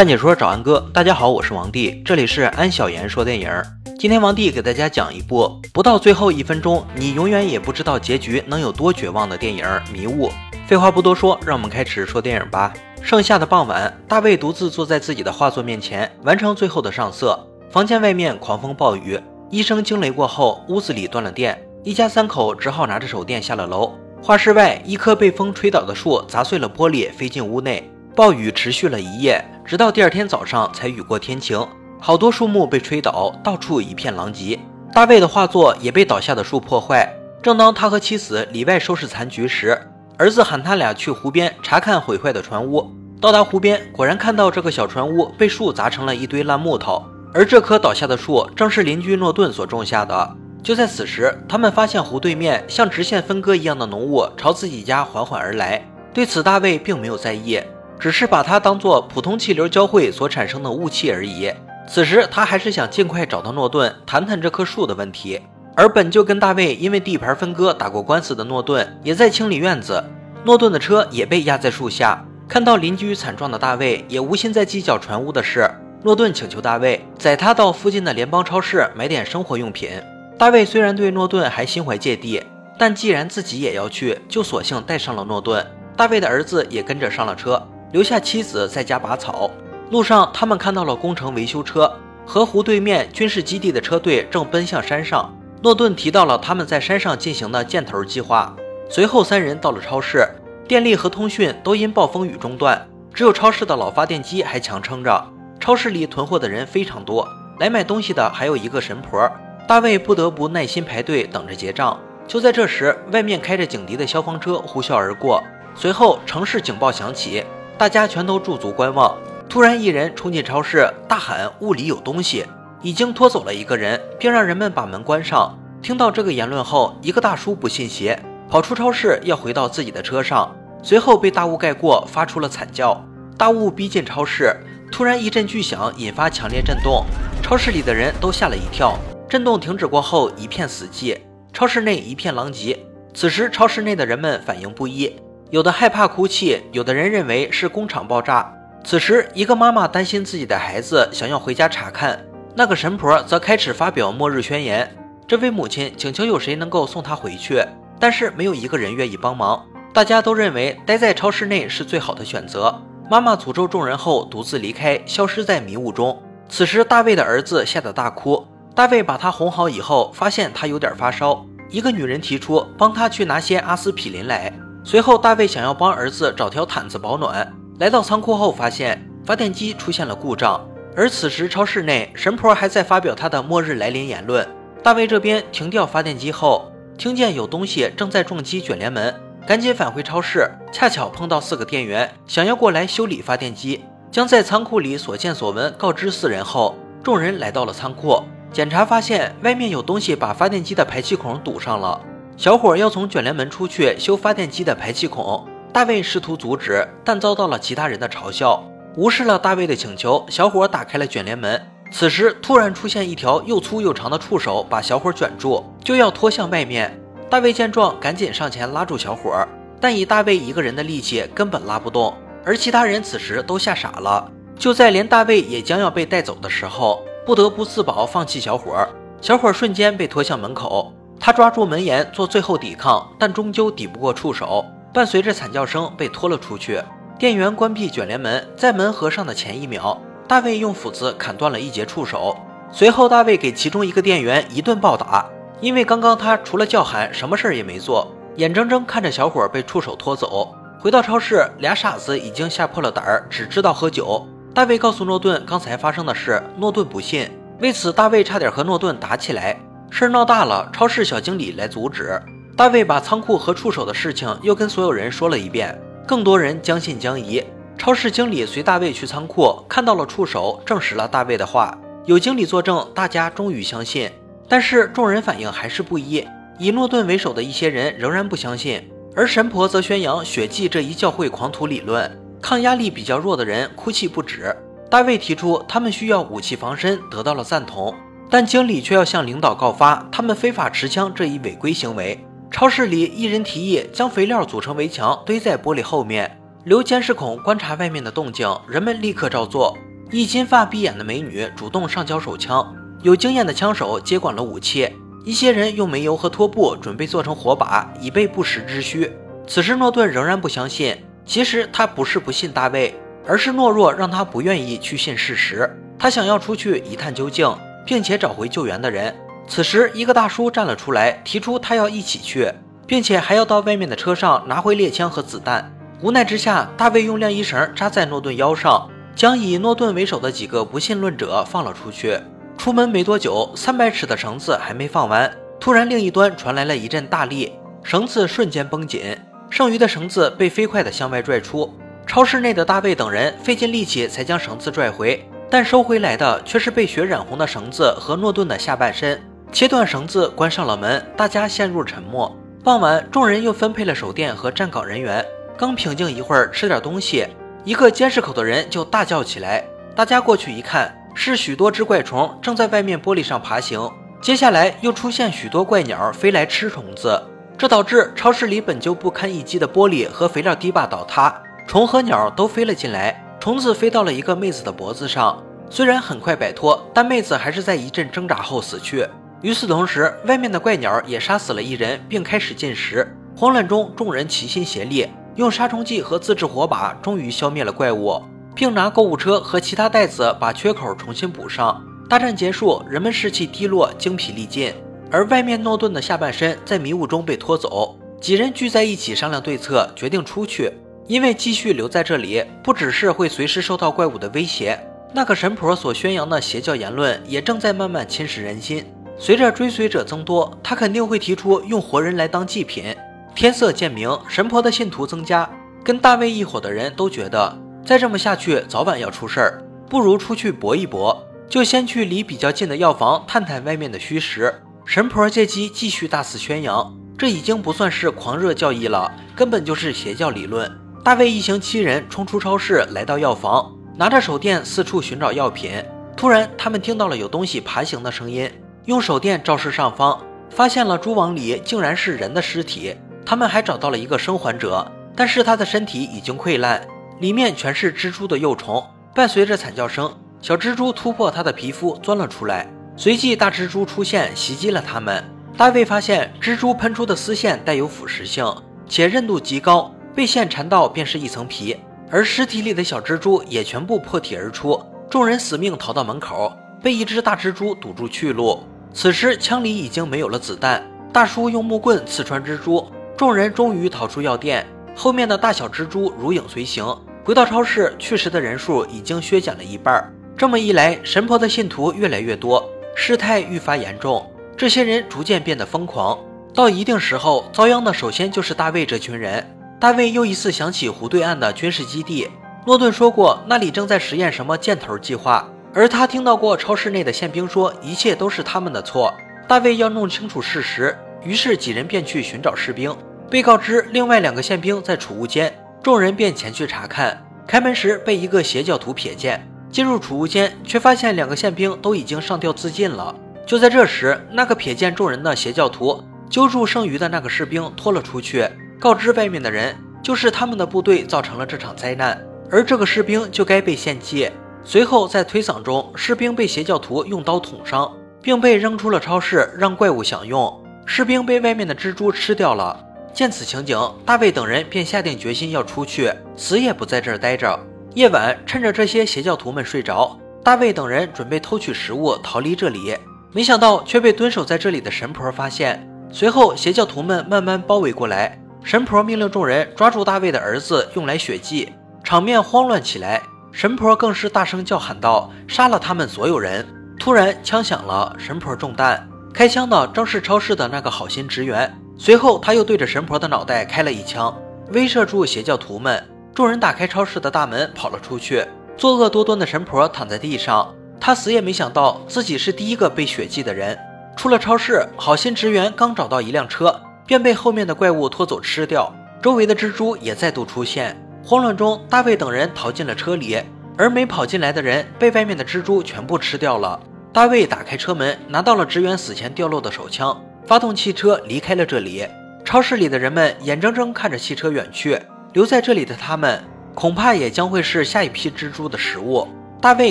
看解说找安哥，大家好，我是王帝，这里是安小言说电影。今天王帝给大家讲一部不到最后一分钟，你永远也不知道结局能有多绝望的电影《迷雾》。废话不多说，让我们开始说电影吧。盛夏的傍晚，大卫独自坐在自己的画作面前，完成最后的上色。房间外面狂风暴雨，一声惊雷过后，屋子里断了电，一家三口只好拿着手电下了楼。画室外，一棵被风吹倒的树砸碎了玻璃，飞进屋内。暴雨持续了一夜，直到第二天早上才雨过天晴。好多树木被吹倒，到处一片狼藉。大卫的画作也被倒下的树破坏。正当他和妻子里外收拾残局时，儿子喊他俩去湖边查看毁坏的船屋。到达湖边，果然看到这个小船屋被树砸成了一堆烂木头，而这棵倒下的树正是邻居诺顿所种下的。就在此时，他们发现湖对面像直线分割一样的浓雾朝自己家缓缓而来。对此，大卫并没有在意。只是把它当做普通气流交汇所产生的雾气而已。此时他还是想尽快找到诺顿，谈谈这棵树的问题。而本就跟大卫因为地盘分割打过官司的诺顿，也在清理院子。诺顿的车也被压在树下。看到邻居惨状的大卫，也无心再计较船屋的事。诺顿请求大卫载他到附近的联邦超市买点生活用品。大卫虽然对诺顿还心怀芥蒂，但既然自己也要去，就索性带上了诺顿。大卫的儿子也跟着上了车。留下妻子在家拔草。路上，他们看到了工程维修车河湖对面军事基地的车队正奔向山上。诺顿提到了他们在山上进行的箭头计划。随后，三人到了超市，电力和通讯都因暴风雨中断，只有超市的老发电机还强撑着。超市里囤货的人非常多，来买东西的还有一个神婆。大卫不得不耐心排队等着结账。就在这时，外面开着警笛的消防车呼啸而过，随后城市警报响起。大家全都驻足观望。突然，一人冲进超市，大喊：“屋里有东西！”已经拖走了一个人，并让人们把门关上。听到这个言论后，一个大叔不信邪，跑出超市要回到自己的车上，随后被大雾盖过，发出了惨叫。大雾逼近超市，突然一阵巨响，引发强烈震动，超市里的人都吓了一跳。震动停止过后，一片死寂，超市内一片狼藉。此时，超市内的人们反应不一。有的害怕哭泣，有的人认为是工厂爆炸。此时，一个妈妈担心自己的孩子，想要回家查看。那个神婆则开始发表末日宣言。这位母亲请求有谁能够送她回去，但是没有一个人愿意帮忙。大家都认为待在超市内是最好的选择。妈妈诅咒众人后，独自离开，消失在迷雾中。此时，大卫的儿子吓得大哭。大卫把他哄好以后，发现他有点发烧。一个女人提出帮他去拿些阿司匹林来。随后，大卫想要帮儿子找条毯子保暖。来到仓库后，发现发电机出现了故障。而此时，超市内神婆还在发表她的末日来临言论。大卫这边停掉发电机后，听见有东西正在撞击卷帘门，赶紧返回超市。恰巧碰到四个店员想要过来修理发电机，将在仓库里所见所闻告知四人后，众人来到了仓库，检查发现外面有东西把发电机的排气孔堵上了。小伙要从卷帘门出去修发电机的排气孔，大卫试图阻止，但遭到了其他人的嘲笑。无视了大卫的请求，小伙打开了卷帘门。此时突然出现一条又粗又长的触手，把小伙卷住，就要拖向外面。大卫见状，赶紧上前拉住小伙，但以大卫一个人的力气根本拉不动。而其他人此时都吓傻了。就在连大卫也将要被带走的时候，不得不自保，放弃小伙。小伙瞬间被拖向门口。他抓住门沿做最后抵抗，但终究抵不过触手，伴随着惨叫声被拖了出去。店员关闭卷帘门，在门合上的前一秒，大卫用斧子砍断了一截触手。随后，大卫给其中一个店员一顿暴打，因为刚刚他除了叫喊，什么事儿也没做，眼睁睁看着小伙被触手拖走。回到超市，俩傻子已经吓破了胆儿，只知道喝酒。大卫告诉诺顿刚才发生的事，诺顿不信，为此大卫差点和诺顿打起来。事闹大了，超市小经理来阻止。大卫把仓库和触手的事情又跟所有人说了一遍，更多人将信将疑。超市经理随大卫去仓库，看到了触手，证实了大卫的话。有经理作证，大家终于相信。但是众人反应还是不一，以诺顿为首的一些人仍然不相信，而神婆则宣扬血祭这一教会狂徒理论。抗压力比较弱的人哭泣不止。大卫提出他们需要武器防身，得到了赞同。但经理却要向领导告发他们非法持枪这一违规行为。超市里一人提议将肥料组成围墙堆在玻璃后面，留监视孔观察外面的动静。人们立刻照做。一金发碧眼的美女主动上交手枪，有经验的枪手接管了武器。一些人用煤油和拖布准备做成火把，以备不时之需。此时诺顿仍然不相信，其实他不是不信大卫，而是懦弱让他不愿意去信事实。他想要出去一探究竟，并且找回救援的人。此时，一个大叔站了出来，提出他要一起去，并且还要到外面的车上拿回猎枪和子弹。无奈之下，大卫用晾衣绳扎在诺顿腰上，将以诺顿为首的几个不信论者放了出去。出门没多久，三百尺的绳子还没放完，突然另一端传来了一阵大力，绳子瞬间绷紧，剩余的绳子被飞快地向外拽出。超市内的大卫等人费尽力气才将绳子拽回，但收回来的却是被血染红的绳子和诺顿的下半身。切断绳子，关上了门，大家陷入沉默。傍晚，众人又分配了手电和站岗人员。刚平静一会儿，吃点东西，一个监视口的人就大叫起来。大家过去一看。是许多只怪虫正在外面玻璃上爬行，接下来又出现许多怪鸟飞来吃虫子，这导致超市里本就不堪一击的玻璃和肥料堤坝倒塌，虫和鸟都飞了进来。虫子飞到了一个妹子的脖子上，虽然很快摆脱，但妹子还是在一阵挣扎后死去。与此同时，外面的怪鸟也杀死了一人，并开始进食。慌乱中，众人齐心协力，用杀虫剂和自制火把，终于消灭了怪物。并拿购物车和其他袋子把缺口重新补上。大战结束，人们士气低落，精疲力尽。而外面诺顿的下半身在迷雾中被拖走，几人聚在一起商量对策，决定出去。因为继续留在这里，不只是会随时受到怪物的威胁，那个神婆所宣扬的邪教言论也正在慢慢侵蚀人心。随着追随者增多，他肯定会提出用活人来当祭品。天色渐明，神婆的信徒增加，跟大卫一伙的人都觉得。再这么下去，早晚要出事儿，不如出去搏一搏。就先去离比较近的药房探探外面的虚实。神婆借机继续大肆宣扬，这已经不算是狂热教义了，根本就是邪教理论。大卫一行七人冲出超市，来到药房，拿着手电四处寻找药品。突然，他们听到了有东西爬行的声音，用手电照视上方，发现了蛛网里竟然是人的尸体。他们还找到了一个生还者，但是他的身体已经溃烂。里面全是蜘蛛的幼虫，伴随着惨叫声，小蜘蛛突破他的皮肤钻了出来。随即，大蜘蛛出现，袭击了他们。大卫发现蜘蛛喷出的丝线带有腐蚀性，且韧度极高，被线缠到便是一层皮。而尸体里的小蜘蛛也全部破体而出。众人死命逃到门口，被一只大蜘蛛堵住去路。此时枪里已经没有了子弹，大叔用木棍刺穿蜘蛛，众人终于逃出药店。后面的大小蜘蛛如影随形。回到超市，去时的人数已经削减了一半。这么一来，神婆的信徒越来越多，事态愈发严重。这些人逐渐变得疯狂，到一定时候，遭殃的首先就是大卫这群人。大卫又一次想起湖对岸的军事基地，诺顿说过那里正在实验什么箭头计划，而他听到过超市内的宪兵说一切都是他们的错。大卫要弄清楚事实，于是几人便去寻找士兵，被告知另外两个宪兵在储物间。众人便前去查看，开门时被一个邪教徒瞥见。进入储物间，却发现两个宪兵都已经上吊自尽了。就在这时，那个瞥见众人的邪教徒揪住剩余的那个士兵拖了出去，告知外面的人，就是他们的部队造成了这场灾难，而这个士兵就该被献祭。随后在推搡中，士兵被邪教徒用刀捅伤，并被扔出了超市，让怪物享用。士兵被外面的蜘蛛吃掉了。见此情景，大卫等人便下定决心要出去，死也不在这儿待着。夜晚，趁着这些邪教徒们睡着，大卫等人准备偷取食物逃离这里，没想到却被蹲守在这里的神婆发现。随后，邪教徒们慢慢包围过来，神婆命令众人抓住大卫的儿子，用来血祭，场面慌乱起来。神婆更是大声叫喊道：“杀了他们所有人！”突然，枪响了，神婆中弹，开枪的正是超市的那个好心职员。随后，他又对着神婆的脑袋开了一枪，威慑住邪教徒们。众人打开超市的大门，跑了出去。作恶多端的神婆躺在地上，他死也没想到自己是第一个被血祭的人。出了超市，好心职员刚找到一辆车，便被后面的怪物拖走吃掉。周围的蜘蛛也再度出现。慌乱中，大卫等人逃进了车里，而没跑进来的人被外面的蜘蛛全部吃掉了。大卫打开车门，拿到了职员死前掉落的手枪。发动汽车离开了这里，超市里的人们眼睁睁看着汽车远去，留在这里的他们恐怕也将会是下一批蜘蛛的食物。大卫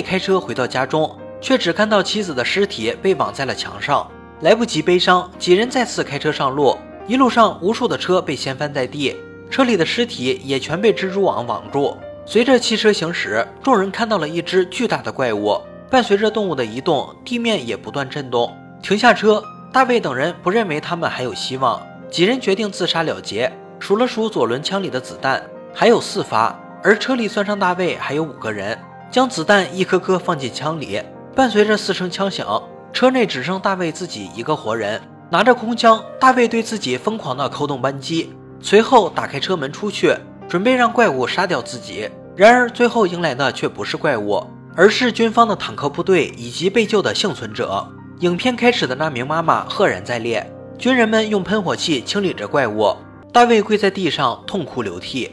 开车回到家中，却只看到妻子的尸体被绑在了墙上，来不及悲伤，几人再次开车上路。一路上，无数的车被掀翻在地，车里的尸体也全被蜘蛛网网住。随着汽车行驶，众人看到了一只巨大的怪物。伴随着动物的移动，地面也不断震动。停下车，大卫等人不认为他们还有希望，几人决定自杀了结。数了数左轮枪里的子弹，还有四发，而车里算上大卫还有五个人。将子弹一颗颗放进枪里，伴随着四声枪响，车内只剩大卫自己一个活人。拿着空枪，大卫对自己疯狂地扣动扳机，随后打开车门出去，准备让怪物杀掉自己。然而，最后迎来的却不是怪物。而是军方的坦克部队以及被救的幸存者。影片开始的那名妈妈赫然在列，军人们用喷火器清理着怪物。大卫跪在地上痛哭流涕。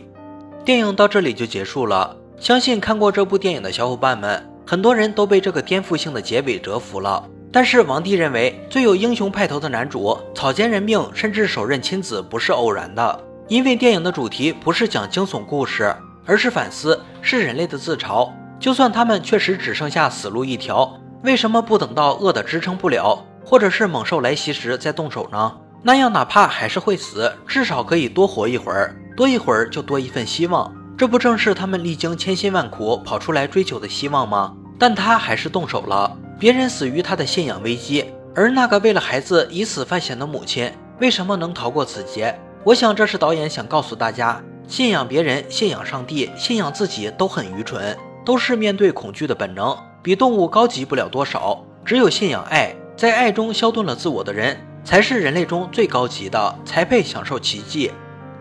电影到这里就结束了。相信看过这部电影的小伙伴们，很多人都被这个颠覆性的结尾折服了。但是王帝认为，最有英雄派头的男主草菅人命，甚至手刃亲子，不是偶然的。因为电影的主题不是讲惊悚故事，而是反思，是人类的自嘲。就算他们确实只剩下死路一条，为什么不等到饿得支撑不了，或者是猛兽来袭时再动手呢？那样哪怕还是会死，至少可以多活一会儿，多一会儿就多一份希望。这不正是他们历经千辛万苦跑出来追求的希望吗？但他还是动手了，别人死于他的信仰危机，而那个为了孩子以死犯险的母亲，为什么能逃过此劫？我想这是导演想告诉大家：信仰别人、信仰上帝、信仰自己都很愚蠢。都是面对恐惧的本能，比动物高级不了多少。只有信仰爱，在爱中消遁了自我的人，才是人类中最高级的，才配享受奇迹。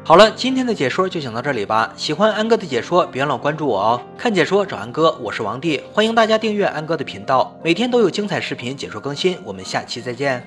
好了，今天的解说就讲到这里吧。喜欢安哥的解说，别忘了关注我哦。看解说找安哥，我是王帝，欢迎大家订阅安哥的频道，每天都有精彩视频解说更新。我们下期再见。